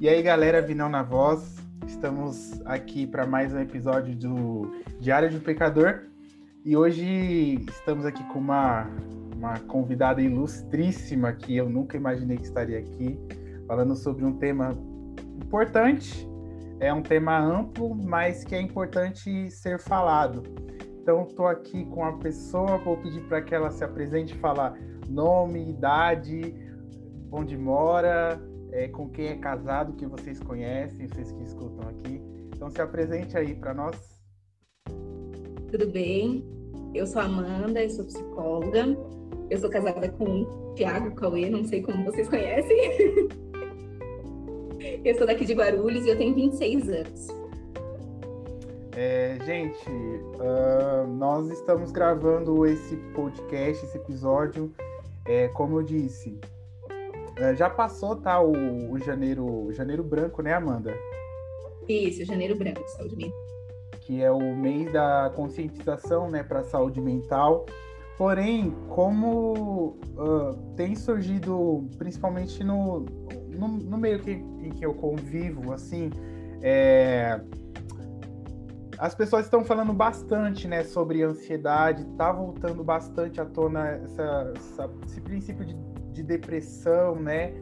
E aí, galera, Vinão na voz. Estamos aqui para mais um episódio do Diário de um Pecador. E hoje estamos aqui com uma, uma convidada ilustríssima que eu nunca imaginei que estaria aqui, falando sobre um tema importante. É um tema amplo, mas que é importante ser falado. Então, estou aqui com a pessoa, vou pedir para que ela se apresente, falar nome, idade, onde mora, é, com quem é casado, que vocês conhecem, vocês que escutam aqui. Então, se apresente aí para nós. Tudo bem? Eu sou Amanda, eu sou psicóloga. Eu sou casada com o Thiago Cauê, não sei como vocês conhecem. eu sou daqui de Guarulhos e eu tenho 26 anos. É, gente, uh, nós estamos gravando esse podcast, esse episódio, é, como eu disse, uh, já passou tá o, o, janeiro, janeiro branco, né, Amanda? Isso, janeiro branco, saúde mental. Que é o mês da conscientização, né, para saúde mental. Porém, como uh, tem surgido, principalmente no, no, no meio que, em que eu convivo, assim, é, as pessoas estão falando bastante, né, sobre ansiedade, tá voltando bastante à tona essa, essa, esse princípio de, de depressão, né,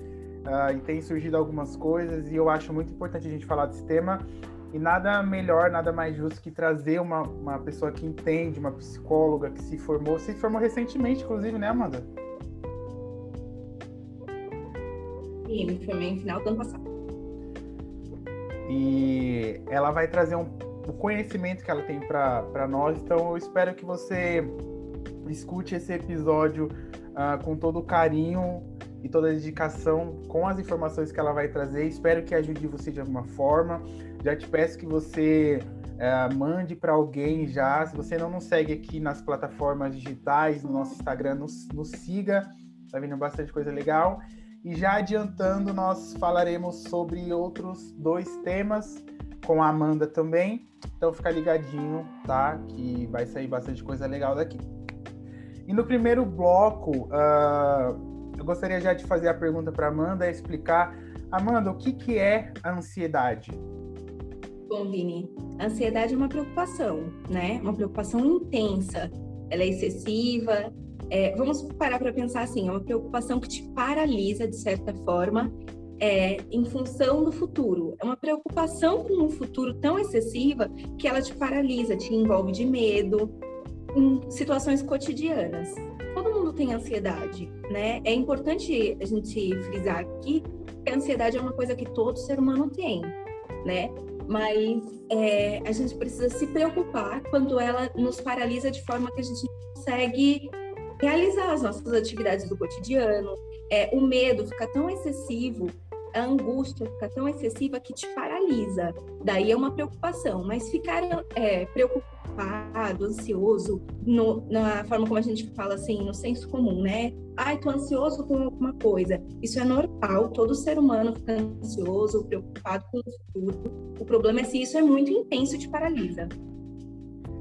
uh, e tem surgido algumas coisas, e eu acho muito importante a gente falar desse tema, e nada melhor, nada mais justo que trazer uma, uma pessoa que entende, uma psicóloga que se formou, se formou recentemente, inclusive, né, Amanda? Sim, me formei no final do ano passado. E ela vai trazer um o conhecimento que ela tem para nós. Então, eu espero que você escute esse episódio uh, com todo o carinho e toda dedicação com as informações que ela vai trazer. Espero que ajude você de alguma forma. Já te peço que você uh, mande para alguém já. Se você não nos segue aqui nas plataformas digitais, no nosso Instagram, nos, nos siga. Tá vindo bastante coisa legal. E já adiantando, nós falaremos sobre outros dois temas com a Amanda também. Então fica ligadinho, tá? Que vai sair bastante coisa legal daqui. E no primeiro bloco, uh, eu gostaria já de fazer a pergunta para Amanda explicar, Amanda, o que, que é a ansiedade? Bom, Vini, a ansiedade é uma preocupação, né? Uma preocupação intensa. Ela é excessiva. É, vamos parar para pensar assim: é uma preocupação que te paralisa de certa forma é, em função do futuro. É uma preocupação com um futuro tão excessiva que ela te paralisa, te envolve de medo em situações cotidianas. Todo mundo tem ansiedade, né? É importante a gente frisar aqui que a ansiedade é uma coisa que todo ser humano tem, né? Mas é, a gente precisa se preocupar quando ela nos paralisa de forma que a gente não consegue realizar as nossas atividades do cotidiano. É, o medo fica tão excessivo a angústia fica tão excessiva que te paralisa. Daí é uma preocupação, mas ficar é, preocupado, ansioso, no, na forma como a gente fala assim, no senso comum, né? Ai, tô ansioso com alguma coisa. Isso é normal, todo ser humano fica ansioso, preocupado com o futuro. O problema é se isso é muito intenso e te paralisa.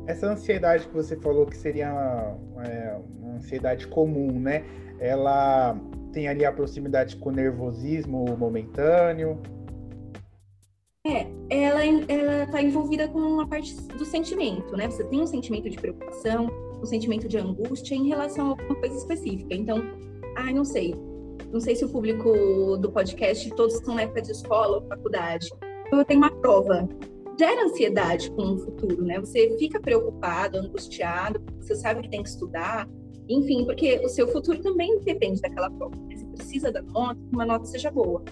Essa ansiedade que você falou que seria uma, é, uma ansiedade comum, né? Ela tem ali a proximidade com o nervosismo momentâneo. É, ela está envolvida com uma parte do sentimento, né? Você tem um sentimento de preocupação, um sentimento de angústia em relação a alguma coisa específica. Então, ai, não sei. Não sei se o público do podcast todos estão na época de escola ou faculdade. Eu tenho uma prova. Gera ansiedade com o futuro, né? Você fica preocupado, angustiado, você sabe que tem que estudar, enfim, porque o seu futuro também depende daquela prova. Né? Você precisa da nota, que uma nota seja boa.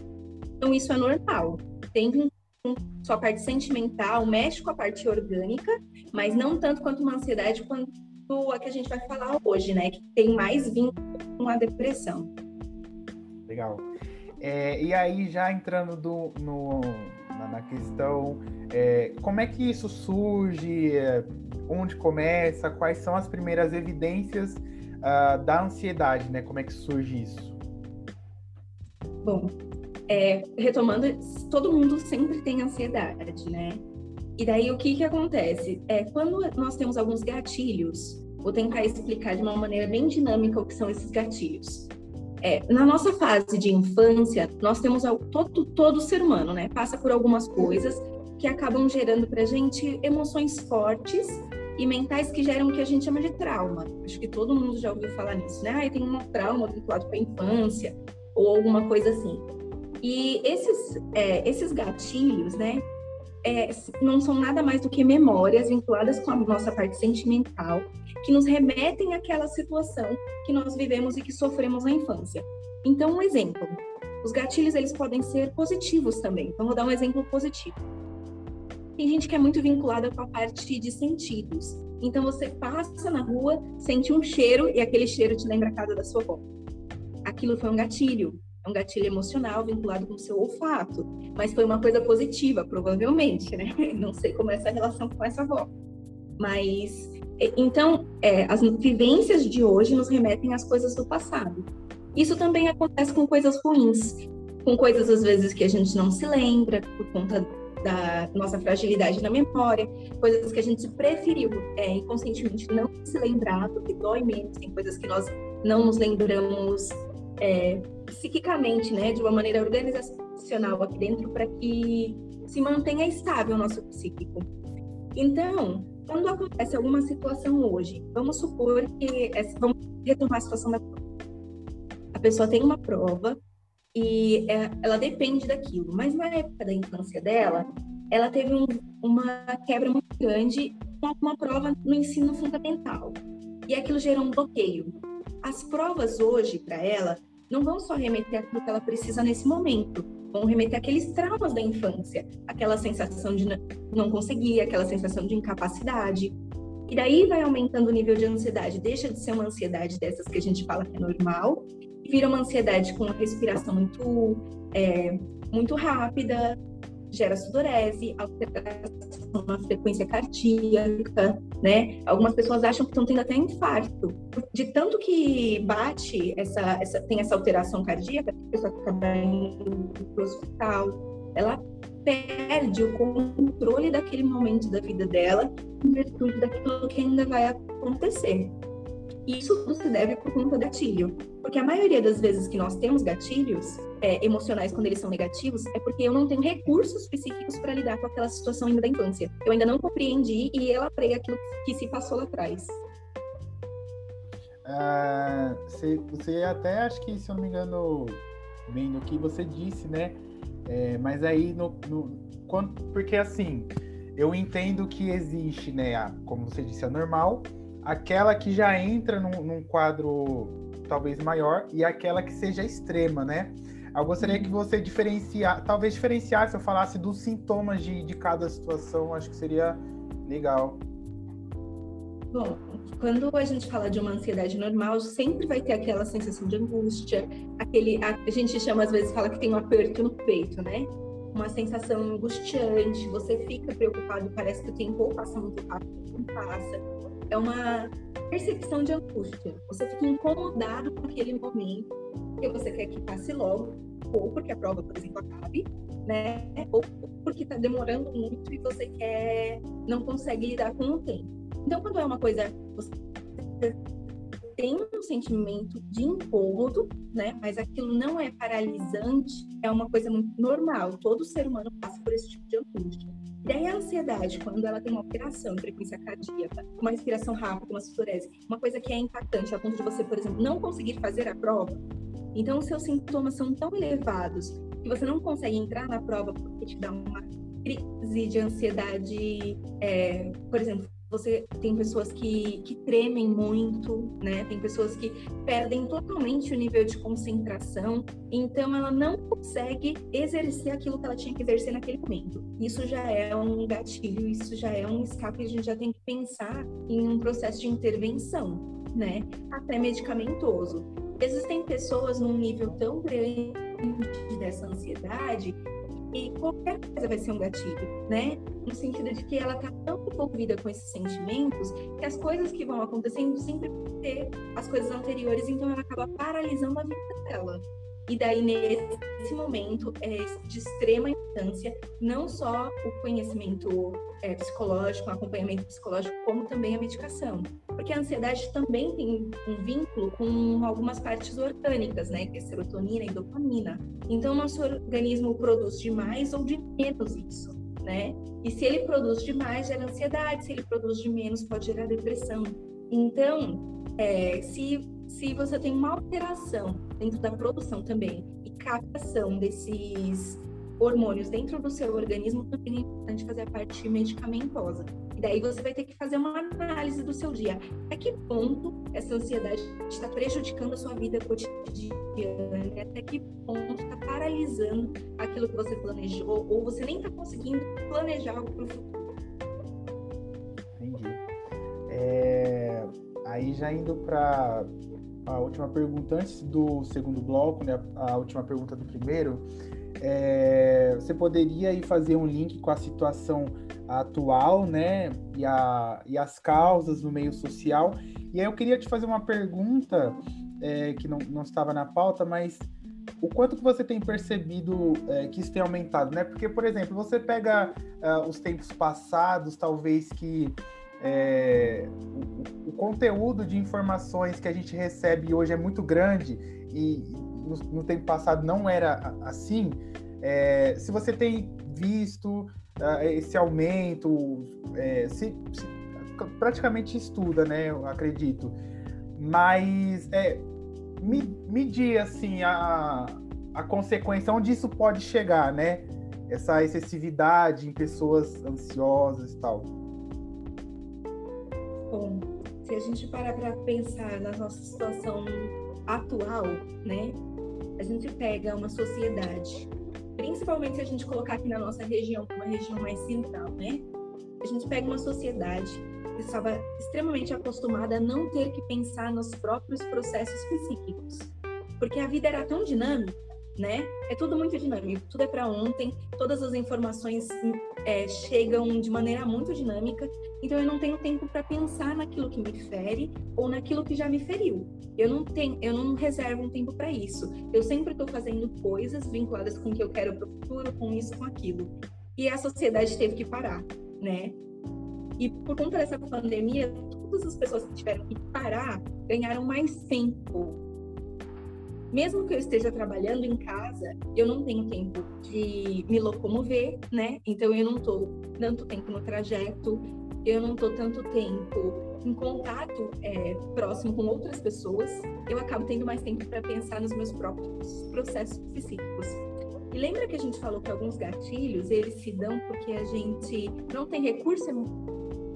Então, isso é normal. Tem um, sua parte sentimental, mexe com a parte orgânica, mas não tanto quanto uma ansiedade quanto a que a gente vai falar hoje, né? Que tem mais vínculo com a depressão. Legal. É, e aí, já entrando do, no, na, na questão, é, como é que isso surge? Onde começa? Quais são as primeiras evidências uh, da ansiedade, né? Como é que surge isso? Bom, é, retomando, todo mundo sempre tem ansiedade, né? E daí o que que acontece? É, quando nós temos alguns gatilhos, vou tentar explicar de uma maneira bem dinâmica o que são esses gatilhos. é, na nossa fase de infância, nós temos todo, todo ser humano, né? Passa por algumas coisas que acabam gerando para a gente emoções fortes e mentais que geram o que a gente chama de trauma. Acho que todo mundo já ouviu falar nisso, né? Ah, tem um trauma vinculado com a infância ou alguma coisa assim. E esses, é, esses gatilhos, né? É, não são nada mais do que memórias vinculadas com a nossa parte sentimental, que nos remetem àquela situação que nós vivemos e que sofremos na infância. Então, um exemplo. Os gatilhos, eles podem ser positivos também. Então, vou dar um exemplo positivo. Tem gente que é muito vinculada com a parte de sentidos. Então você passa na rua, sente um cheiro e aquele cheiro te lembra a casa da sua avó. Aquilo foi um gatilho, é um gatilho emocional vinculado com o seu olfato, mas foi uma coisa positiva, provavelmente, né? Não sei como é essa relação com essa avó. Mas então, é, as vivências de hoje nos remetem às coisas do passado. Isso também acontece com coisas ruins, com coisas às vezes que a gente não se lembra por conta da nossa fragilidade na memória, coisas que a gente preferiu é, inconscientemente não se lembrar, porque dói menos, tem coisas que nós não nos lembramos é, psiquicamente, né, de uma maneira organizacional aqui dentro, para que se mantenha estável o nosso psíquico. Então, quando acontece alguma situação hoje, vamos supor que, vamos retomar a situação da. A pessoa tem uma prova e é, ela depende daquilo. Mas na época da infância dela, ela teve um, uma quebra muito grande com uma prova no ensino fundamental. E aquilo gerou um bloqueio. As provas hoje, para ela, não vão só remeter aquilo que ela precisa nesse momento, vão remeter aqueles traumas da infância, aquela sensação de não conseguir, aquela sensação de incapacidade. E daí vai aumentando o nível de ansiedade, deixa de ser uma ansiedade dessas que a gente fala que é normal vira uma ansiedade com uma respiração muito, é, muito rápida, gera sudorese, alteração na frequência cardíaca, né? Algumas pessoas acham que estão tendo até infarto. De tanto que bate, essa, essa, tem essa alteração cardíaca, a pessoa acaba indo para o hospital, ela perde o controle daquele momento da vida dela em virtude daquilo que ainda vai acontecer. Isso tudo se deve por conta do gatilho. Porque a maioria das vezes que nós temos gatilhos é, emocionais quando eles são negativos é porque eu não tenho recursos psíquicos para lidar com aquela situação ainda da infância. Eu ainda não compreendi e elaborei aquilo que se passou lá atrás. Ah, você, até acho que, se eu não me engano, bem no que você disse, né? É, mas aí, no, no, quando, porque assim, eu entendo que existe, né? A, como você disse, a normal aquela que já entra num, num, quadro talvez maior e aquela que seja extrema, né? Eu gostaria que você diferenciar, talvez diferenciasse, eu falasse dos sintomas de, de cada situação, acho que seria legal. Bom, quando a gente fala de uma ansiedade normal, sempre vai ter aquela sensação de angústia, aquele, a, a gente chama às vezes fala que tem um aperto no peito, né? Uma sensação angustiante, você fica preocupado, parece que o tempo passa muito rápido, não passa é uma percepção de angústia. Você fica incomodado com aquele momento, porque você quer que passe logo, ou porque a prova, por exemplo, acabe, né? Ou porque está demorando muito e você quer, não consegue lidar com o tempo. Então, quando é uma coisa, você tem um sentimento de incômodo, né? Mas aquilo não é paralisante, é uma coisa muito normal. Todo ser humano passa por esse tipo de angústia. E aí a ansiedade, quando ela tem uma alteração em frequência cardíaca, uma respiração rápida, uma sudorese, uma coisa que é impactante a ponto de você, por exemplo, não conseguir fazer a prova, então os seus sintomas são tão elevados que você não consegue entrar na prova porque te dá uma crise de ansiedade, é, por exemplo, você tem pessoas que, que tremem muito, né? Tem pessoas que perdem totalmente o nível de concentração, então ela não consegue exercer aquilo que ela tinha que exercer naquele momento. Isso já é um gatilho, isso já é um escape, a gente já tem que pensar em um processo de intervenção, né? Até medicamentoso. Existem pessoas num nível tão grande dessa ansiedade e qualquer coisa vai ser um gatilho, né? No sentido de que ela está tão envolvida com esses sentimentos que as coisas que vão acontecendo sempre vão ter as coisas anteriores, então ela acaba paralisando a vida dela. E daí, nesse momento, é de extrema importância, não só o conhecimento é, psicológico, o acompanhamento psicológico, como também a medicação. Porque a ansiedade também tem um vínculo com algumas partes orgânicas, né? Que é serotonina e dopamina. Então, nosso organismo produz de mais ou de menos isso, né? E se ele produz demais, gera ansiedade. Se ele produz de menos, pode gerar depressão. Então, é, se se você tem uma alteração dentro da produção também e captação desses hormônios dentro do seu organismo, também é importante fazer a parte medicamentosa. E daí você vai ter que fazer uma análise do seu dia. Até que ponto essa ansiedade está prejudicando a sua vida cotidiana? Até que ponto está paralisando aquilo que você planejou? Ou você nem está conseguindo planejar algo para o futuro? Entendi. É... Aí já indo para a última pergunta antes do segundo bloco, né, a última pergunta do primeiro, é, você poderia aí fazer um link com a situação atual, né, e, a, e as causas no meio social. E aí eu queria te fazer uma pergunta é, que não, não estava na pauta, mas o quanto que você tem percebido é, que isso tem aumentado, né? Porque, por exemplo, você pega uh, os tempos passados, talvez que é, o, o, conteúdo de informações que a gente recebe hoje é muito grande e no, no tempo passado não era assim. É, se você tem visto uh, esse aumento, é, se, se, praticamente estuda, né? Eu acredito. Mas é, medir assim a, a consequência, onde isso pode chegar, né? Essa excessividade em pessoas ansiosas e tal bom, se a gente parar para pensar na nossa situação atual, né? A gente pega uma sociedade, principalmente se a gente colocar aqui na nossa região, uma região mais central, né? A gente pega uma sociedade que estava extremamente acostumada a não ter que pensar nos próprios processos psíquicos, porque a vida era tão dinâmica né? É tudo muito dinâmico, tudo é para ontem, todas as informações é, chegam de maneira muito dinâmica, então eu não tenho tempo para pensar naquilo que me fere ou naquilo que já me feriu. Eu não tenho, eu não reservo um tempo para isso. Eu sempre estou fazendo coisas vinculadas com o que eu quero para o futuro, com isso, com aquilo. E a sociedade teve que parar, né? E por conta dessa pandemia, todas as pessoas que tiveram que parar ganharam mais tempo mesmo que eu esteja trabalhando em casa, eu não tenho tempo de me locomover, né? Então eu não estou tanto tempo no trajeto, eu não estou tanto tempo em contato é, próximo com outras pessoas, eu acabo tendo mais tempo para pensar nos meus próprios processos psíquicos. E lembra que a gente falou que alguns gatilhos eles se dão porque a gente não tem recurso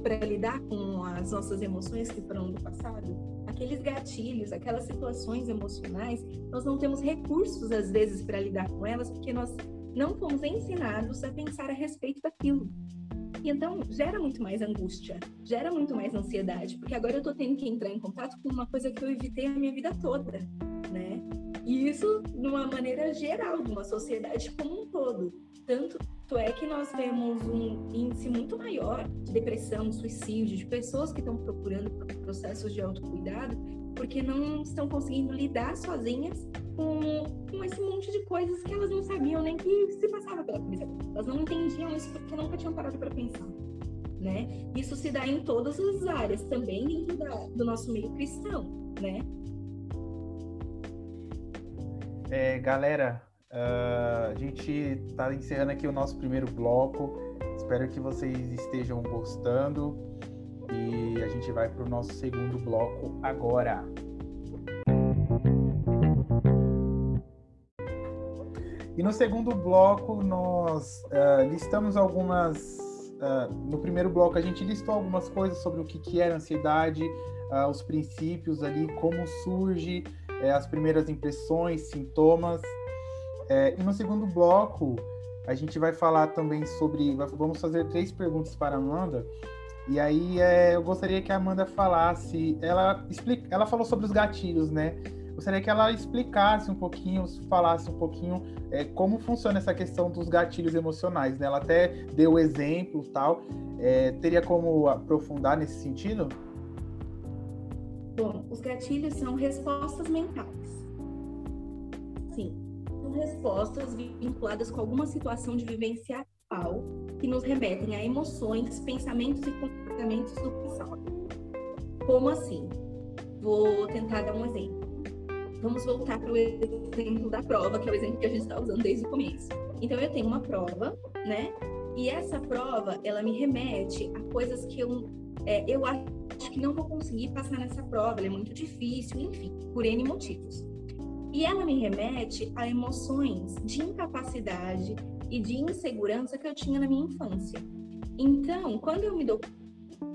para lidar com as nossas emoções que foram do passado? aqueles gatilhos, aquelas situações emocionais, nós não temos recursos, às vezes, para lidar com elas, porque nós não fomos ensinados a pensar a respeito daquilo. E então gera muito mais angústia, gera muito mais ansiedade, porque agora eu estou tendo que entrar em contato com uma coisa que eu evitei a minha vida toda, né? E isso de uma maneira geral, de uma sociedade como um todo. Tanto é que nós vemos um índice muito maior de depressão, suicídio, de pessoas que estão procurando processos de autocuidado porque não estão conseguindo lidar sozinhas com, com esse monte de coisas que elas não sabiam nem que se passava pela cabeça. Elas não entendiam isso porque nunca tinham parado para pensar. Né? Isso se dá em todas as áreas, também dentro da, do nosso meio cristão, né? É, galera, Uh, a gente está encerrando aqui o nosso primeiro bloco. Espero que vocês estejam gostando. E a gente vai para o nosso segundo bloco agora. E no segundo bloco, nós uh, listamos algumas. Uh, no primeiro bloco, a gente listou algumas coisas sobre o que, que era ansiedade, os princípios ali, como surge, eh, as primeiras impressões, sintomas. É, e no segundo bloco, a gente vai falar também sobre. Vamos fazer três perguntas para a Amanda. E aí é, eu gostaria que a Amanda falasse. Ela, explica, ela falou sobre os gatilhos, né? Gostaria que ela explicasse um pouquinho, falasse um pouquinho é, como funciona essa questão dos gatilhos emocionais. Né? Ela até deu exemplo tal. É, teria como aprofundar nesse sentido? Bom, os gatilhos são respostas mentais assim, são respostas vinculadas com alguma situação de vivência atual que nos remetem a emoções, pensamentos e comportamentos do passado. Como assim? Vou tentar dar um exemplo. Vamos voltar para o exemplo da prova, que é o exemplo que a gente está usando desde o começo. Então, eu tenho uma prova, né? E essa prova, ela me remete a coisas que eu, é, eu acho que não vou conseguir passar nessa prova, ela é muito difícil, enfim, por N motivos. E ela me remete a emoções de incapacidade e de insegurança que eu tinha na minha infância. Então, quando eu me dou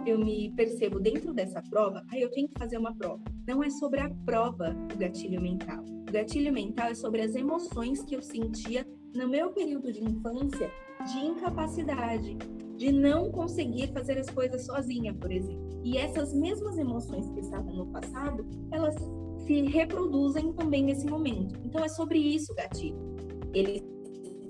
eu me percebo dentro dessa prova, aí eu tenho que fazer uma prova. Não é sobre a prova o gatilho mental. O gatilho mental é sobre as emoções que eu sentia no meu período de infância de incapacidade, de não conseguir fazer as coisas sozinha, por exemplo. E essas mesmas emoções que estavam no passado, elas se reproduzem também nesse momento. Então é sobre isso, gatilho. Ele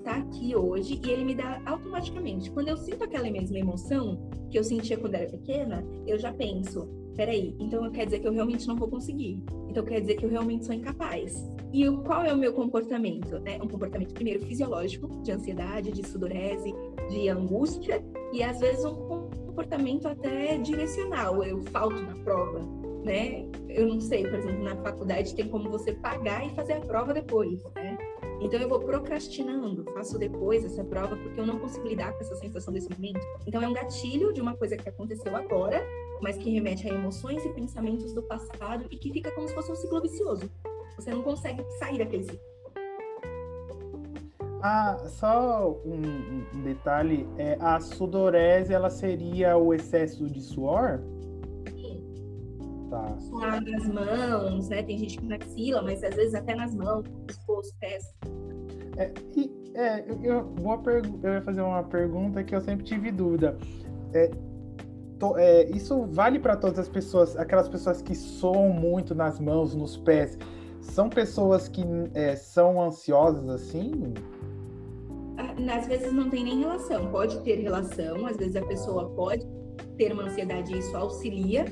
está aqui hoje e ele me dá automaticamente. Quando eu sinto aquela mesma emoção que eu sentia quando era pequena, eu já penso, peraí, então quer dizer que eu realmente não vou conseguir. Então quer dizer que eu realmente sou incapaz. E qual é o meu comportamento? É um comportamento, primeiro, fisiológico, de ansiedade, de sudorese, de angústia, e às vezes um comportamento até direcional. Eu falto na prova, né? Eu não sei, por exemplo, na faculdade tem como você pagar e fazer a prova depois, né? Então eu vou procrastinando, faço depois essa prova porque eu não consigo lidar com essa sensação desse momento. Então é um gatilho de uma coisa que aconteceu agora, mas que remete a emoções e pensamentos do passado e que fica como se fosse um ciclo vicioso. Você não consegue sair daquele ciclo. Ah, só um, um detalhe, é, a sudorese ela seria o excesso de suor? Tá. Suar nas mãos, né? Tem gente que na axila, mas às vezes até nas mãos, pescoço, pés. É, e, é, eu, vou eu ia fazer uma pergunta que eu sempre tive dúvida. É, to, é, isso vale para todas as pessoas, aquelas pessoas que soam muito nas mãos, nos pés, são pessoas que é, são ansiosas assim? Ah, às vezes não tem nem relação, pode ter relação, às vezes a pessoa pode ter uma ansiedade e isso auxilia,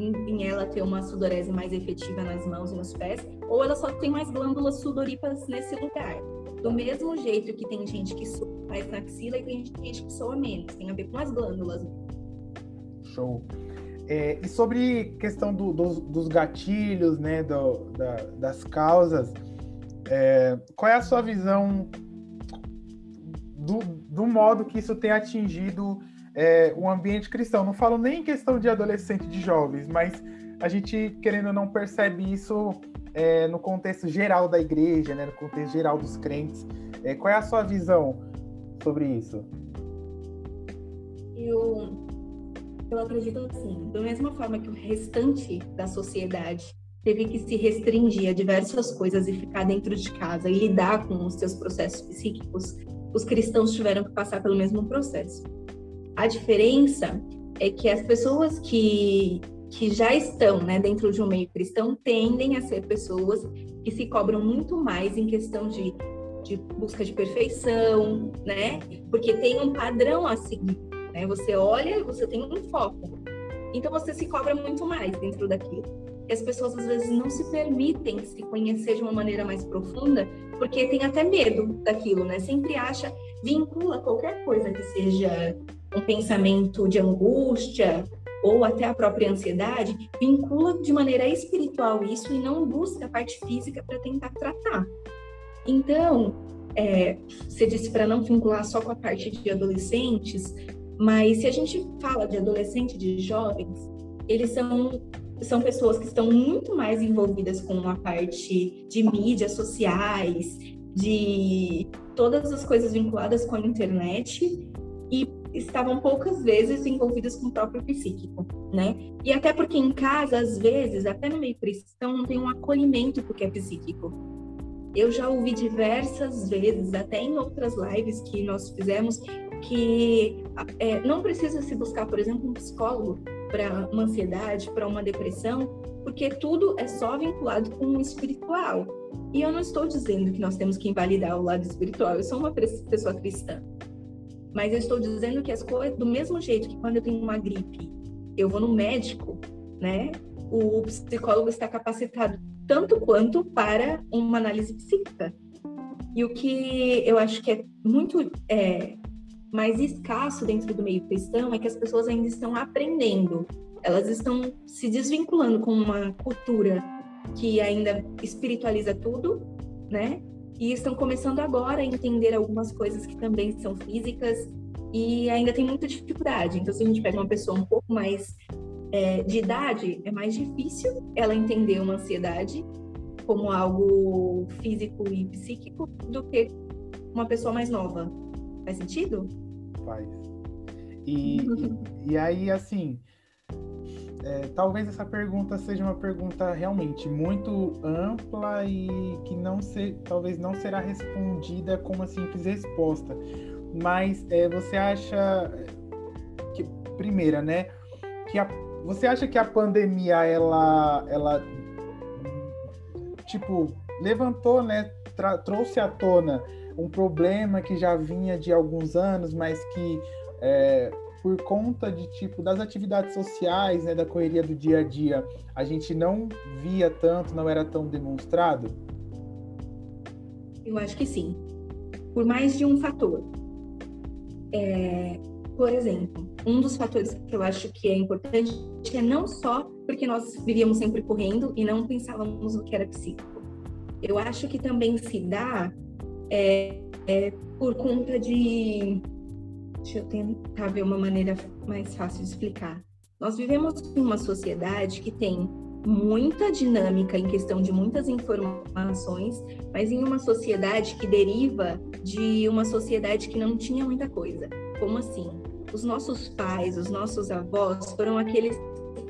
em, ela ter uma sudorese mais efetiva nas mãos e nos pés, ou ela só tem mais glândulas sudoríparas nesse lugar. Do mesmo jeito que tem gente que soa mais na axila e tem gente que soa menos, tem a ver com as glândulas. Show. É, e sobre questão do, dos, dos, gatilhos, né, do, da, das causas, é, qual é a sua visão do, do modo que isso tem atingido é, o ambiente cristão. Não falo nem em questão de adolescente, de jovens, mas a gente, querendo ou não, percebe isso é, no contexto geral da igreja, né, no contexto geral dos crentes. É, qual é a sua visão sobre isso? Eu, eu acredito assim, da mesma forma que o restante da sociedade teve que se restringir a diversas coisas e ficar dentro de casa e lidar com os seus processos psíquicos, os cristãos tiveram que passar pelo mesmo processo. A diferença é que as pessoas que, que já estão né, dentro de um meio cristão tendem a ser pessoas que se cobram muito mais em questão de, de busca de perfeição, né? Porque tem um padrão a seguir. Né? Você olha você tem um foco. Então você se cobra muito mais dentro daquilo. E as pessoas às vezes não se permitem se conhecer de uma maneira mais profunda, porque tem até medo daquilo, né? Sempre acha, vincula qualquer coisa que seja um pensamento de angústia ou até a própria ansiedade, vincula de maneira espiritual isso e não busca a parte física para tentar tratar. Então, é, você disse para não vincular só com a parte de adolescentes, mas se a gente fala de adolescente, de jovens, eles são são pessoas que estão muito mais envolvidas com a parte de mídias sociais, de todas as coisas vinculadas com a internet e estavam poucas vezes envolvidas com o próprio psíquico, né? E até porque em casa, às vezes, até no meio cristão, não tem um acolhimento porque é psíquico. Eu já ouvi diversas vezes, até em outras lives que nós fizemos, que é, não precisa se buscar, por exemplo, um psicólogo para uma ansiedade, para uma depressão, porque tudo é só vinculado com o espiritual. E eu não estou dizendo que nós temos que invalidar o lado espiritual, eu sou uma pessoa cristã. Mas eu estou dizendo que as coisas, do mesmo jeito que quando eu tenho uma gripe, eu vou no médico, né? O psicólogo está capacitado tanto quanto para uma análise psíquica. E o que eu acho que é muito é, mais escasso dentro do meio cristão é que as pessoas ainda estão aprendendo, elas estão se desvinculando com uma cultura que ainda espiritualiza tudo, né? E estão começando agora a entender algumas coisas que também são físicas e ainda tem muita dificuldade. Então, se a gente pega uma pessoa um pouco mais é, de idade, é mais difícil ela entender uma ansiedade como algo físico e psíquico do que uma pessoa mais nova. Faz sentido? Faz. E, e, e aí, assim, é, talvez essa pergunta seja uma pergunta realmente muito ampla e que não se, talvez não será respondida com uma simples resposta. Mas é, você acha que, primeira, né, que a, você acha que a pandemia ela, ela tipo levantou, né, trouxe à tona um problema que já vinha de alguns anos, mas que é, por conta de tipo das atividades sociais, né, da correria do dia a dia, a gente não via tanto, não era tão demonstrado? Eu acho que sim. Por mais de um fator. É, por exemplo, um dos fatores que eu acho que é importante é não só porque nós vivíamos sempre correndo e não pensávamos no que era psíquico. Eu acho que também se dá é, é, por conta de Deixa eu tentar ver uma maneira mais fácil de explicar. Nós vivemos em uma sociedade que tem muita dinâmica em questão de muitas informações, mas em uma sociedade que deriva de uma sociedade que não tinha muita coisa. Como assim? Os nossos pais, os nossos avós foram aqueles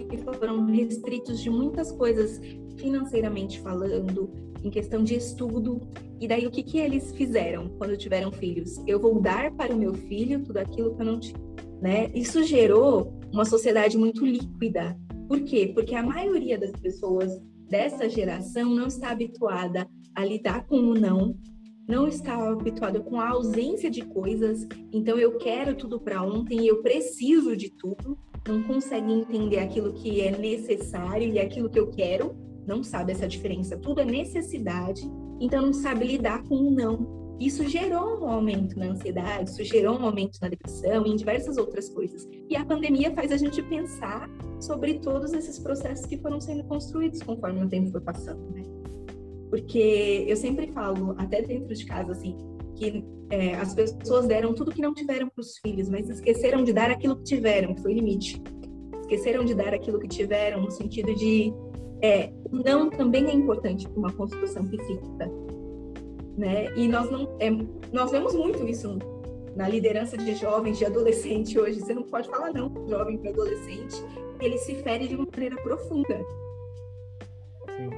que foram restritos de muitas coisas financeiramente falando, em questão de estudo. E daí o que, que eles fizeram quando tiveram filhos? Eu vou dar para o meu filho tudo aquilo que eu não tinha. Né? Isso gerou uma sociedade muito líquida. Por quê? Porque a maioria das pessoas dessa geração não está habituada a lidar com o não, não está habituada com a ausência de coisas. Então eu quero tudo para ontem, eu preciso de tudo. Não consegue entender aquilo que é necessário e aquilo que eu quero não sabe essa diferença. Tudo é necessidade, então não sabe lidar com o não. Isso gerou um aumento na ansiedade, isso gerou um aumento na depressão e em diversas outras coisas. E a pandemia faz a gente pensar sobre todos esses processos que foram sendo construídos conforme o tempo foi passando, né? Porque eu sempre falo, até dentro de casa, assim, que é, as pessoas deram tudo que não tiveram para os filhos, mas esqueceram de dar aquilo que tiveram, que foi limite. Esqueceram de dar aquilo que tiveram, no sentido de é, o não também é importante para uma construção psíquica, né? E nós não, é, nós vemos muito isso na liderança de jovens, de adolescente hoje. Você não pode falar não jovem para adolescente, ele se fere de uma maneira profunda. Sim.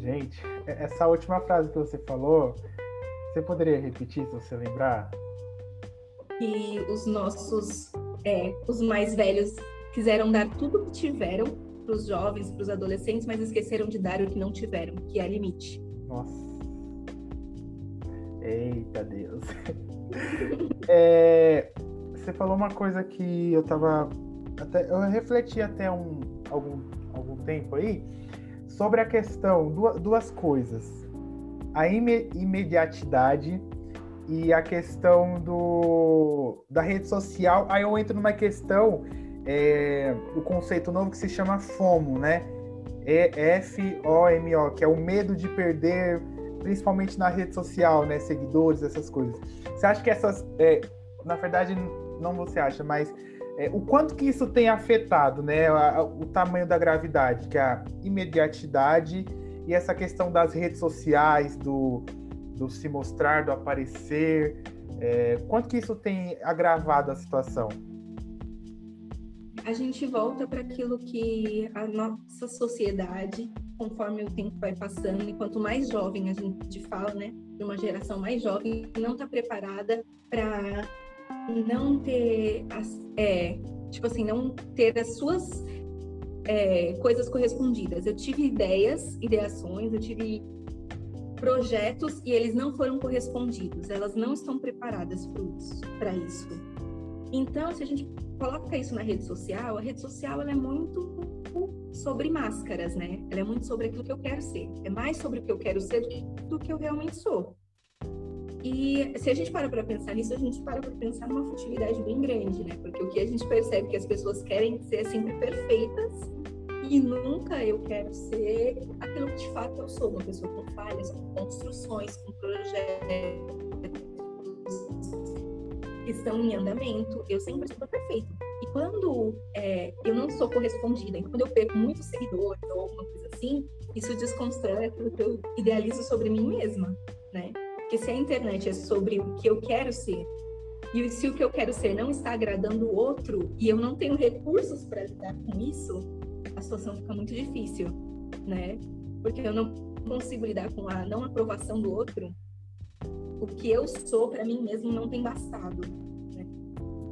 Gente, essa última frase que você falou, você poderia repetir se você lembrar? Que os nossos, é, os mais velhos quiseram dar tudo o que tiveram para os jovens, para os adolescentes, mas esqueceram de dar o que não tiveram, que é limite. Nossa. Eita Deus. é, você falou uma coisa que eu tava. Até, eu refleti até um, algum, algum tempo aí sobre a questão, duas, duas coisas. A ime, imediatidade e a questão do, da rede social. Aí eu entro numa questão é, o conceito novo que se chama FOMO, né? F-O-M-O, que é o medo de perder, principalmente na rede social, né? Seguidores, essas coisas. Você acha que essas. É, na verdade, não você acha, mas é, o quanto que isso tem afetado, né? A, o tamanho da gravidade, que é a imediatidade e essa questão das redes sociais, do, do se mostrar, do aparecer. É, quanto que isso tem agravado a situação? A gente volta para aquilo que a nossa sociedade, conforme o tempo vai passando, e quanto mais jovem a gente fala, né, de uma geração mais jovem, não está preparada para não ter, as, é, tipo assim, não ter as suas é, coisas correspondidas. Eu tive ideias, ideações, eu tive projetos e eles não foram correspondidos. Elas não estão preparadas para isso. Então, se a gente coloca isso na rede social, a rede social ela é muito sobre máscaras, né? Ela é muito sobre aquilo que eu quero ser. É mais sobre o que eu quero ser do que eu realmente sou. E se a gente para para pensar nisso, a gente para para pensar numa futilidade bem grande, né? Porque o que a gente percebe que as pessoas querem ser é sempre perfeitas e nunca eu quero ser aquilo que de fato eu sou, uma pessoa com falhas, com construções, com projetos estão em andamento. Eu sempre sou perfeito. E quando é, eu não sou correspondida, e quando eu perco muitos seguidores ou alguma coisa assim, isso desconstrói aquilo que eu idealizo sobre mim mesma, né? Porque se a internet é sobre o que eu quero ser, e se o que eu quero ser não está agradando o outro, e eu não tenho recursos para lidar com isso, a situação fica muito difícil, né? Porque eu não consigo lidar com a não aprovação do outro, o que eu sou para mim mesmo não tem bastado. Né?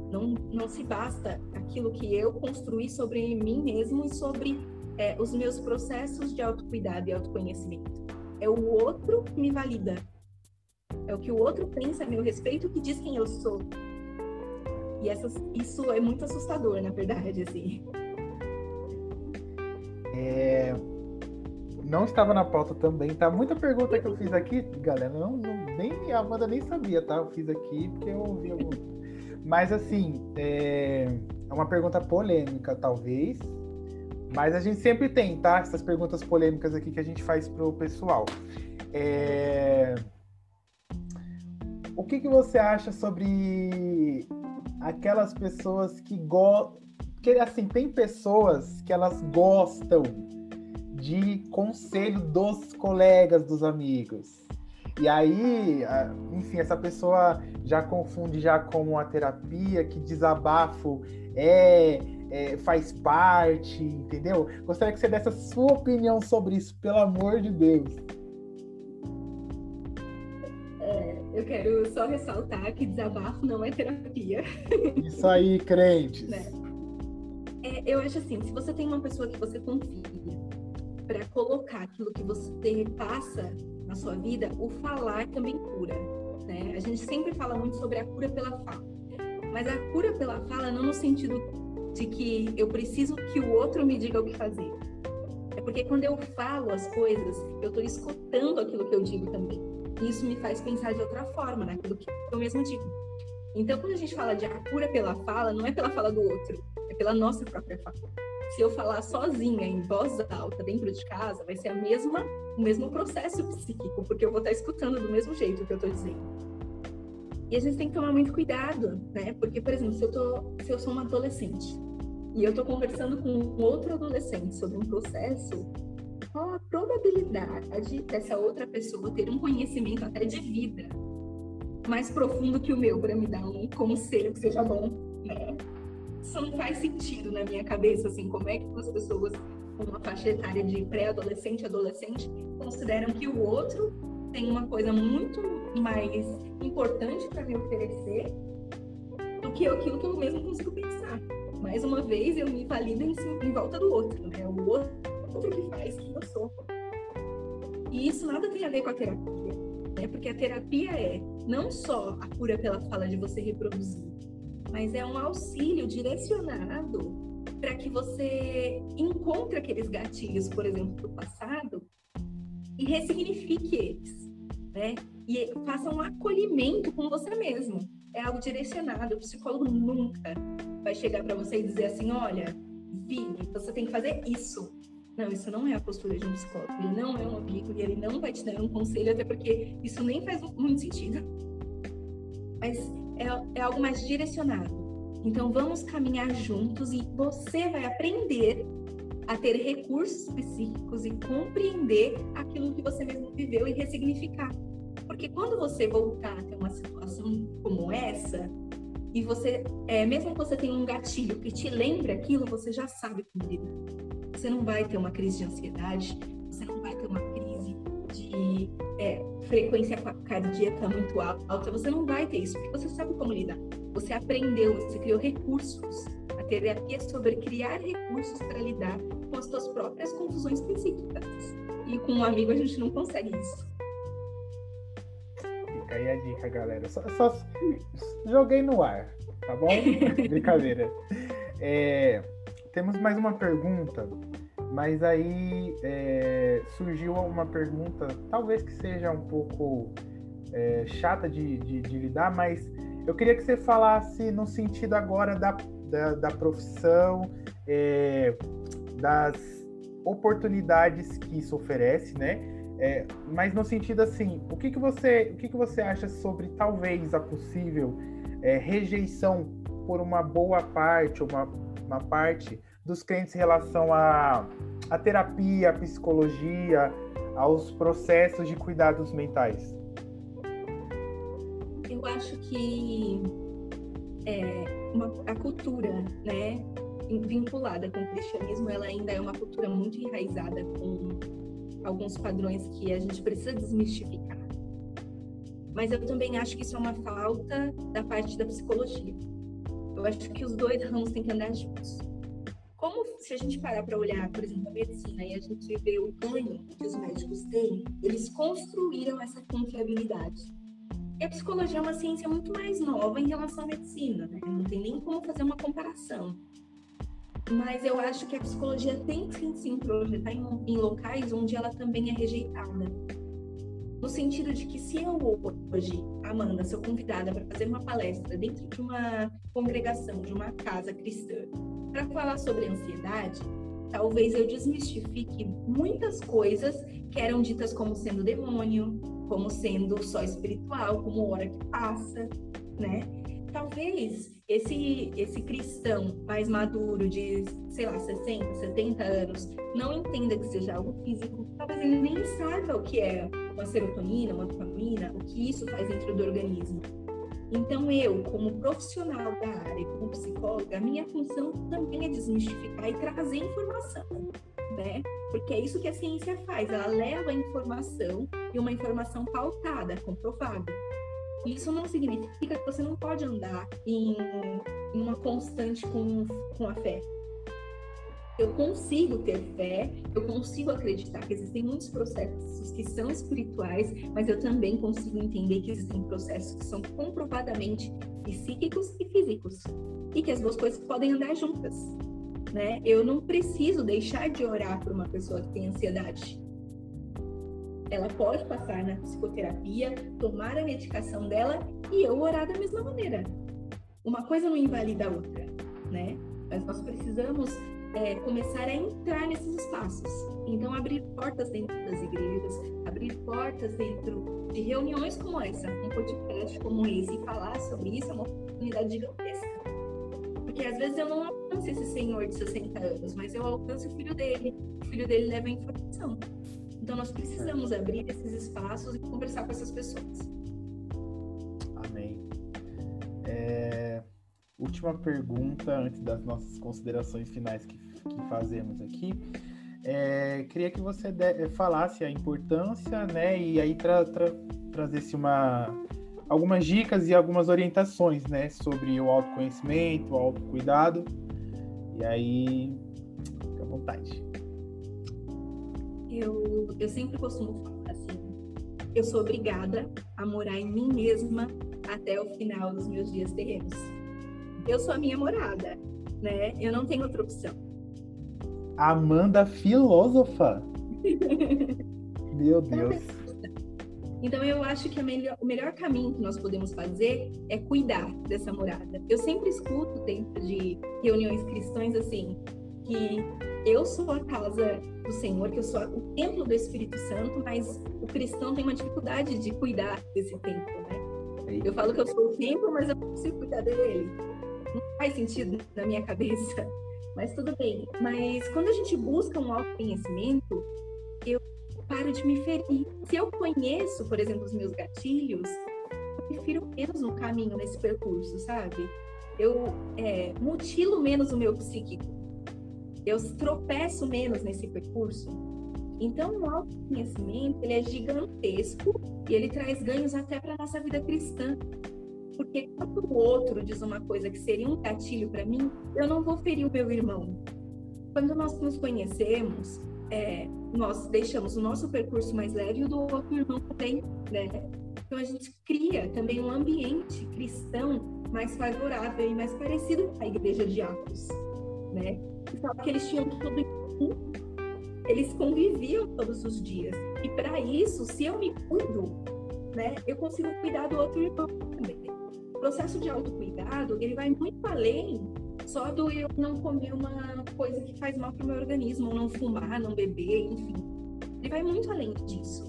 Não, não se basta aquilo que eu construí sobre mim mesmo e sobre é, os meus processos de autocuidado e autoconhecimento. É o outro que me valida. É o que o outro pensa a meu respeito que diz quem eu sou. E essas, isso é muito assustador, na verdade, assim. É, não estava na pauta também, tá? Muita pergunta que eu fiz aqui, galera, não, não, nem a Amanda nem sabia, tá? Eu fiz aqui porque eu ouvi algum. Mas assim, é, é uma pergunta polêmica, talvez. Mas a gente sempre tem, tá? Essas perguntas polêmicas aqui que a gente faz pro pessoal. É... O que, que você acha sobre aquelas pessoas que gostam. Assim, tem pessoas que elas gostam de conselho dos colegas, dos amigos. E aí, enfim, essa pessoa já confunde já como a terapia, que desabafo é, é, faz parte, entendeu? Gostaria que você desse a sua opinião sobre isso, pelo amor de Deus. É, eu quero só ressaltar que desabafo não é terapia. Isso aí, crentes. Né? É, eu acho assim, se você tem uma pessoa que você confia, para colocar aquilo que você passa na sua vida, o falar também cura. Né? A gente sempre fala muito sobre a cura pela fala, mas a cura pela fala não no sentido de que eu preciso que o outro me diga o que fazer. É porque quando eu falo as coisas, eu estou escutando aquilo que eu digo também. E isso me faz pensar de outra forma naquilo que eu mesmo digo. Então, quando a gente fala de a cura pela fala, não é pela fala do outro, é pela nossa própria fala se eu falar sozinha, em voz alta, dentro de casa, vai ser a mesma, o mesmo processo psíquico, porque eu vou estar escutando do mesmo jeito que eu estou dizendo. E a gente tem que tomar muito cuidado, né? Porque, por exemplo, se eu, tô, se eu sou uma adolescente e eu estou conversando com outro adolescente sobre um processo, qual a probabilidade dessa outra pessoa ter um conhecimento até de vida mais profundo que o meu para me dar um conselho que seja bom, né? Isso não faz sentido na minha cabeça, assim, como é que as pessoas com uma faixa etária de pré-adolescente, adolescente, consideram que o outro tem uma coisa muito mais importante para me oferecer do que aquilo que eu mesmo consigo pensar. Mais uma vez, eu me valido em, em volta do outro, né? O outro que faz quem eu sou. E isso nada tem a ver com a terapia, né? Porque a terapia é não só a cura pela fala de você reproduzir, mas é um auxílio direcionado para que você encontre aqueles gatilhos, por exemplo, do passado e ressignifique eles, né? E faça um acolhimento com você mesmo. É algo direcionado. O psicólogo nunca vai chegar para você e dizer assim: olha, Vini, você tem que fazer isso. Não, isso não é a postura de um psicólogo. Ele não é um amigo e ele não vai te dar um conselho, até porque isso nem faz muito sentido. Mas é, é algo mais direcionado. Então, vamos caminhar juntos e você vai aprender a ter recursos psíquicos e compreender aquilo que você mesmo viveu e ressignificar. Porque quando você voltar a ter uma situação como essa, e você, é, mesmo que você tenha um gatilho que te lembre aquilo, você já sabe como lidar. Você não vai ter uma crise de ansiedade, você não vai ter uma crise de é, frequência cardíaca muito alta, você não vai ter isso, porque você sabe como lidar. Você aprendeu, você criou recursos. A terapia é sobre criar recursos para lidar com as suas próprias confusões psíquicas. E com um amigo a gente não consegue isso. Fica aí a dica, galera. Só, só joguei no ar, tá bom? Brincadeira. É, temos mais uma pergunta Mas aí é, surgiu uma pergunta, talvez que seja um pouco é, chata de, de, de, lidar, mas eu queria que você falasse no sentido agora da, da, da profissão, é, das oportunidades que isso oferece, né? É, mas no sentido assim, o que, que você o que, que você acha sobre talvez a possível é, rejeição por uma boa parte, uma, uma parte dos clientes em relação à, à terapia, à psicologia, aos processos de cuidados mentais? Eu acho que é, uma, a cultura, né, vinculada com o cristianismo, ela ainda é uma cultura muito enraizada com alguns padrões que a gente precisa desmistificar. Mas eu também acho que isso é uma falta da parte da psicologia. Eu acho que os dois ramos têm que andar juntos. Como se a gente parar para olhar, por exemplo, a medicina e a gente vê o ganho que os médicos têm, eles construíram essa confiabilidade. E a psicologia é uma ciência muito mais nova em relação à medicina, né? Não tem nem como fazer uma comparação. Mas eu acho que a psicologia tem que sim projetar em, em locais onde ela também é rejeitada. No sentido de que se eu hoje, Amanda, sou convidada para fazer uma palestra dentro de uma congregação, de uma casa cristã, para falar sobre ansiedade, talvez eu desmistifique muitas coisas que eram ditas como sendo demônio, como sendo só espiritual, como hora que passa, né? Talvez esse esse cristão mais maduro de, sei lá, 60, 70 anos, não entenda que seja algo físico, talvez ele nem saiba o que é uma serotonina, uma dopamina, o que isso faz dentro do organismo. Então, eu, como profissional da área, como psicóloga, a minha função também é desmistificar e trazer informação, né? Porque é isso que a ciência faz, ela leva informação e uma informação pautada, comprovada. Isso não significa que você não pode andar em, em uma constante com, com a fé. Eu consigo ter fé, eu consigo acreditar que existem muitos processos que são espirituais, mas eu também consigo entender que existem processos que são comprovadamente psíquicos e físicos e que as duas coisas podem andar juntas. Né? Eu não preciso deixar de orar por uma pessoa que tem ansiedade ela pode passar na psicoterapia, tomar a medicação dela e eu orar da mesma maneira. Uma coisa não invalida a outra, né? Mas nós precisamos é, começar a entrar nesses espaços. Então, abrir portas dentro das igrejas, abrir portas dentro de reuniões como essa, um podcast como esse, e falar sobre isso é uma oportunidade gigantesca. Porque às vezes eu não alcanço esse senhor de 60 anos, mas eu alcanço o filho dele. O filho dele leva a informação. Então, nós precisamos abrir esses espaços e conversar com essas pessoas. Amém. É... Última pergunta, antes das nossas considerações finais que, que fazemos aqui. É, queria que você de, é, falasse a importância, né, e aí tra, tra, trazesse uma, algumas dicas e algumas orientações, né, sobre o autoconhecimento, o autocuidado. E aí, fica à vontade eu, eu sempre costumo falar assim: eu sou obrigada a morar em mim mesma até o final dos meus dias terrenos. Eu sou a minha morada, né? Eu não tenho outra opção. Amanda filósofa. Meu Deus. Então eu acho que melhor, o melhor caminho que nós podemos fazer é cuidar dessa morada. Eu sempre escuto dentro de reuniões cristãs assim que eu sou a casa do Senhor, que eu sou o templo do Espírito Santo, mas o cristão tem uma dificuldade de cuidar desse templo, né? Eu falo que eu sou o templo, mas eu não consigo cuidar dele. Não faz sentido na minha cabeça, mas tudo bem. Mas quando a gente busca um autoconhecimento, eu paro de me ferir. Se eu conheço, por exemplo, os meus gatilhos, eu me firo menos no caminho, nesse percurso, sabe? Eu é, mutilo menos o meu psíquico eu tropeço menos nesse percurso. Então, o autoconhecimento ele é gigantesco e ele traz ganhos até para nossa vida cristã. Porque quando o outro diz uma coisa que seria um gatilho para mim, eu não vou ferir o meu irmão. Quando nós nos conhecemos, é, nós deixamos o nosso percurso mais leve e o do outro irmão também, né? Então a gente cria também um ambiente cristão mais favorável e mais parecido com a igreja de Atos, né? que eles tinham tudo em comum, eles conviviam todos os dias. E para isso, se eu me cuido, né, eu consigo cuidar do outro irmão também. Processo de autocuidado, ele vai muito além só do eu não comer uma coisa que faz mal para o meu organismo, não fumar, não beber, enfim. Ele vai muito além disso.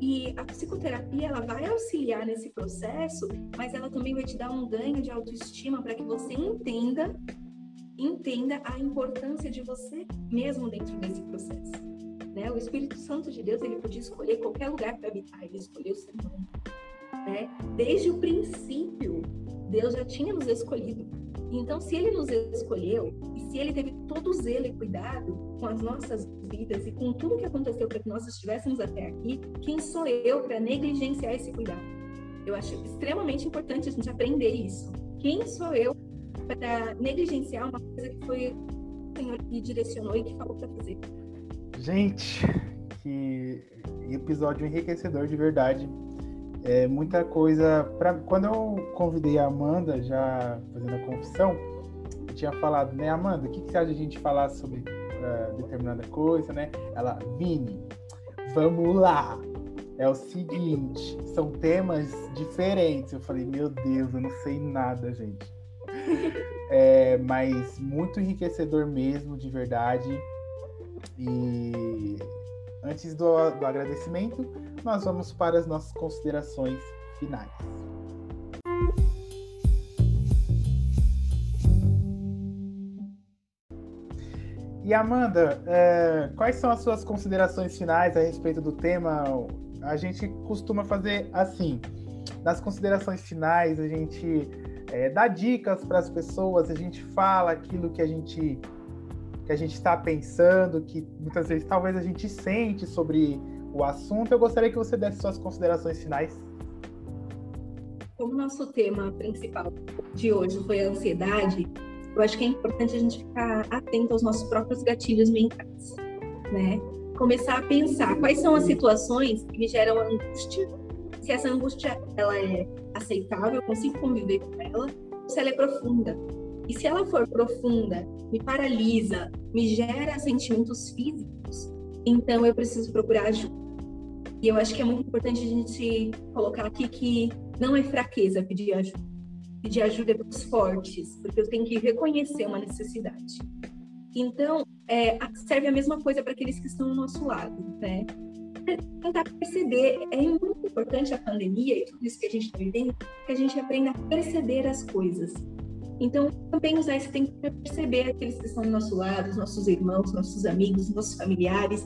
E a psicoterapia ela vai auxiliar nesse processo, mas ela também vai te dar um ganho de autoestima para que você entenda entenda a importância de você mesmo dentro desse processo. Né? O Espírito Santo de Deus ele podia escolher qualquer lugar para habitar, ele escolheu ser humano. Desde o princípio, Deus já tinha nos escolhido. Então, se ele nos escolheu e se ele teve todo zelo e cuidado com as nossas vidas e com tudo que aconteceu para que nós estivéssemos até aqui, quem sou eu para negligenciar esse cuidado? Eu acho extremamente importante a gente aprender isso. Quem sou eu para negligenciar uma coisa que foi o Senhor que direcionou e que falou para fazer? Gente, que episódio enriquecedor de verdade é, muita coisa. Pra, quando eu convidei a Amanda, já fazendo a confissão, eu tinha falado, né, Amanda, o que, que você acha de a gente falar sobre uh, determinada coisa, né? Ela, Vini, vamos lá. É o seguinte, são temas diferentes. Eu falei, meu Deus, eu não sei nada, gente. É, mas muito enriquecedor mesmo, de verdade. E Antes do, do agradecimento, nós vamos para as nossas considerações finais. E Amanda, é, quais são as suas considerações finais a respeito do tema? A gente costuma fazer assim: nas considerações finais, a gente é, dá dicas para as pessoas, a gente fala aquilo que a gente que a gente está pensando, que muitas vezes talvez a gente sente sobre o assunto. Eu gostaria que você desse suas considerações finais. Como nosso tema principal de hoje foi a ansiedade, eu acho que é importante a gente ficar atento aos nossos próprios gatilhos mentais, né? Começar a pensar quais são as situações que me geram angústia, se essa angústia ela é aceitável, eu consigo conviver com ela, ou se ela é profunda. E se ela for profunda, me paralisa, me gera sentimentos físicos, então eu preciso procurar ajuda. E eu acho que é muito importante a gente colocar aqui que não é fraqueza pedir ajuda. Pedir ajuda é para os fortes, porque eu tenho que reconhecer uma necessidade. Então, é, serve a mesma coisa para aqueles que estão ao nosso lado, né? Tentar perceber, é muito importante a pandemia e tudo isso que a gente está vivendo, que a gente aprenda a perceber as coisas. Então, também usar esse tempo para perceber aqueles que estão do nosso lado, os nossos irmãos, nossos amigos, nossos familiares,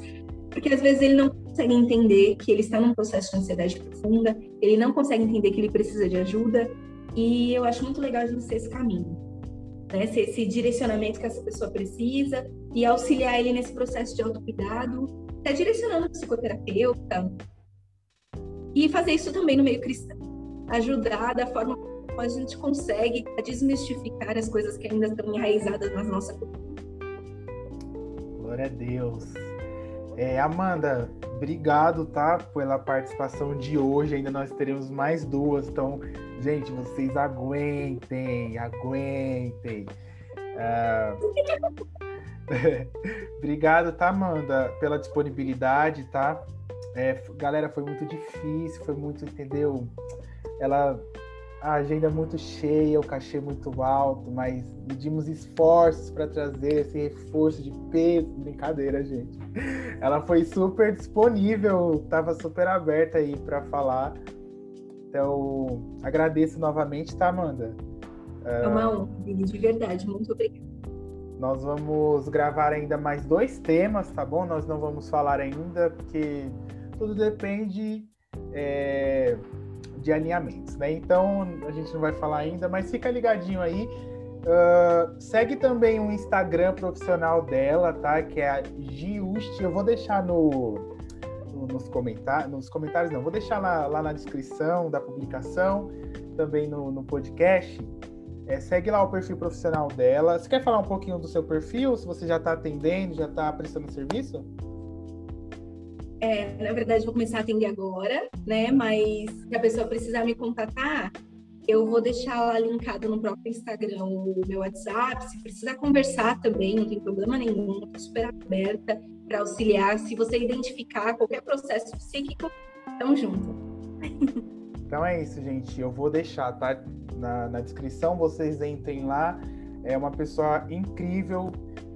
porque às vezes ele não consegue entender que ele está num processo de ansiedade profunda, ele não consegue entender que ele precisa de ajuda, e eu acho muito legal a gente ser esse caminho, né? Ser esse direcionamento que essa pessoa precisa e auxiliar ele nesse processo de autocuidado, até direcionando o psicoterapeuta, e fazer isso também no meio cristão, ajudar da forma a gente consegue desmistificar as coisas que ainda estão enraizadas na nossa cultura. Glória a Deus. É, Amanda, obrigado, tá, pela participação de hoje. Ainda nós teremos mais duas, então, gente, vocês aguentem, aguentem. Uh... obrigado, tá, Amanda, pela disponibilidade, tá? É, galera, foi muito difícil, foi muito, entendeu? Ela a agenda muito cheia, o cachê muito alto, mas medimos esforços para trazer esse reforço de peso. Brincadeira, gente. Ela foi super disponível, estava super aberta aí para falar. Então, agradeço novamente, tá, Amanda? É uma honra, de verdade. Muito obrigada. Nós vamos gravar ainda mais dois temas, tá bom? Nós não vamos falar ainda, porque tudo depende. É de alinhamentos, né? Então a gente não vai falar ainda, mas fica ligadinho aí. Uh, segue também o Instagram profissional dela, tá? Que é a Giusti. Eu vou deixar no, no nos, comentar, nos comentários, não, vou deixar lá, lá na descrição da publicação, também no, no podcast. É, segue lá o perfil profissional dela. Você quer falar um pouquinho do seu perfil? Se você já está atendendo, já está prestando serviço? É, na verdade, vou começar a atender agora, né? Mas se a pessoa precisar me contatar, eu vou deixar lá linkado no próprio Instagram o meu WhatsApp. Se precisar conversar também, não tem problema nenhum, estou super aberta. para auxiliar. Se você identificar qualquer processo psíquico, tamo junto. Então é isso, gente. Eu vou deixar, tá? Na, na descrição, vocês entrem lá. É uma pessoa incrível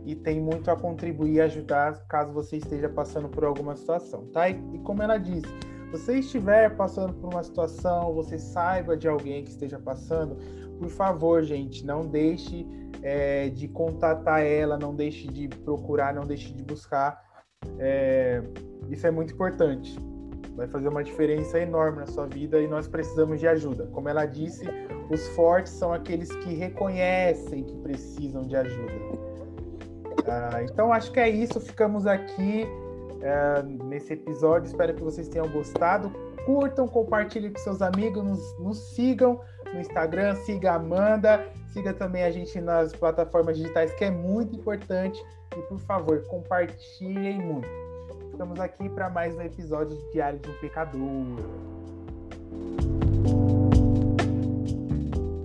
e tem muito a contribuir e ajudar caso você esteja passando por alguma situação, tá? E, e como ela disse, você estiver passando por uma situação, você saiba de alguém que esteja passando, por favor, gente, não deixe é, de contatar ela, não deixe de procurar, não deixe de buscar. É, isso é muito importante. Vai fazer uma diferença enorme na sua vida e nós precisamos de ajuda. Como ela disse, os fortes são aqueles que reconhecem que precisam de ajuda. Ah, então, acho que é isso. Ficamos aqui é, nesse episódio. Espero que vocês tenham gostado. Curtam, compartilhem com seus amigos, nos, nos sigam no Instagram, siga a Amanda, siga também a gente nas plataformas digitais, que é muito importante. E por favor, compartilhem muito. Estamos aqui para mais um episódio de Diário de um Pecador.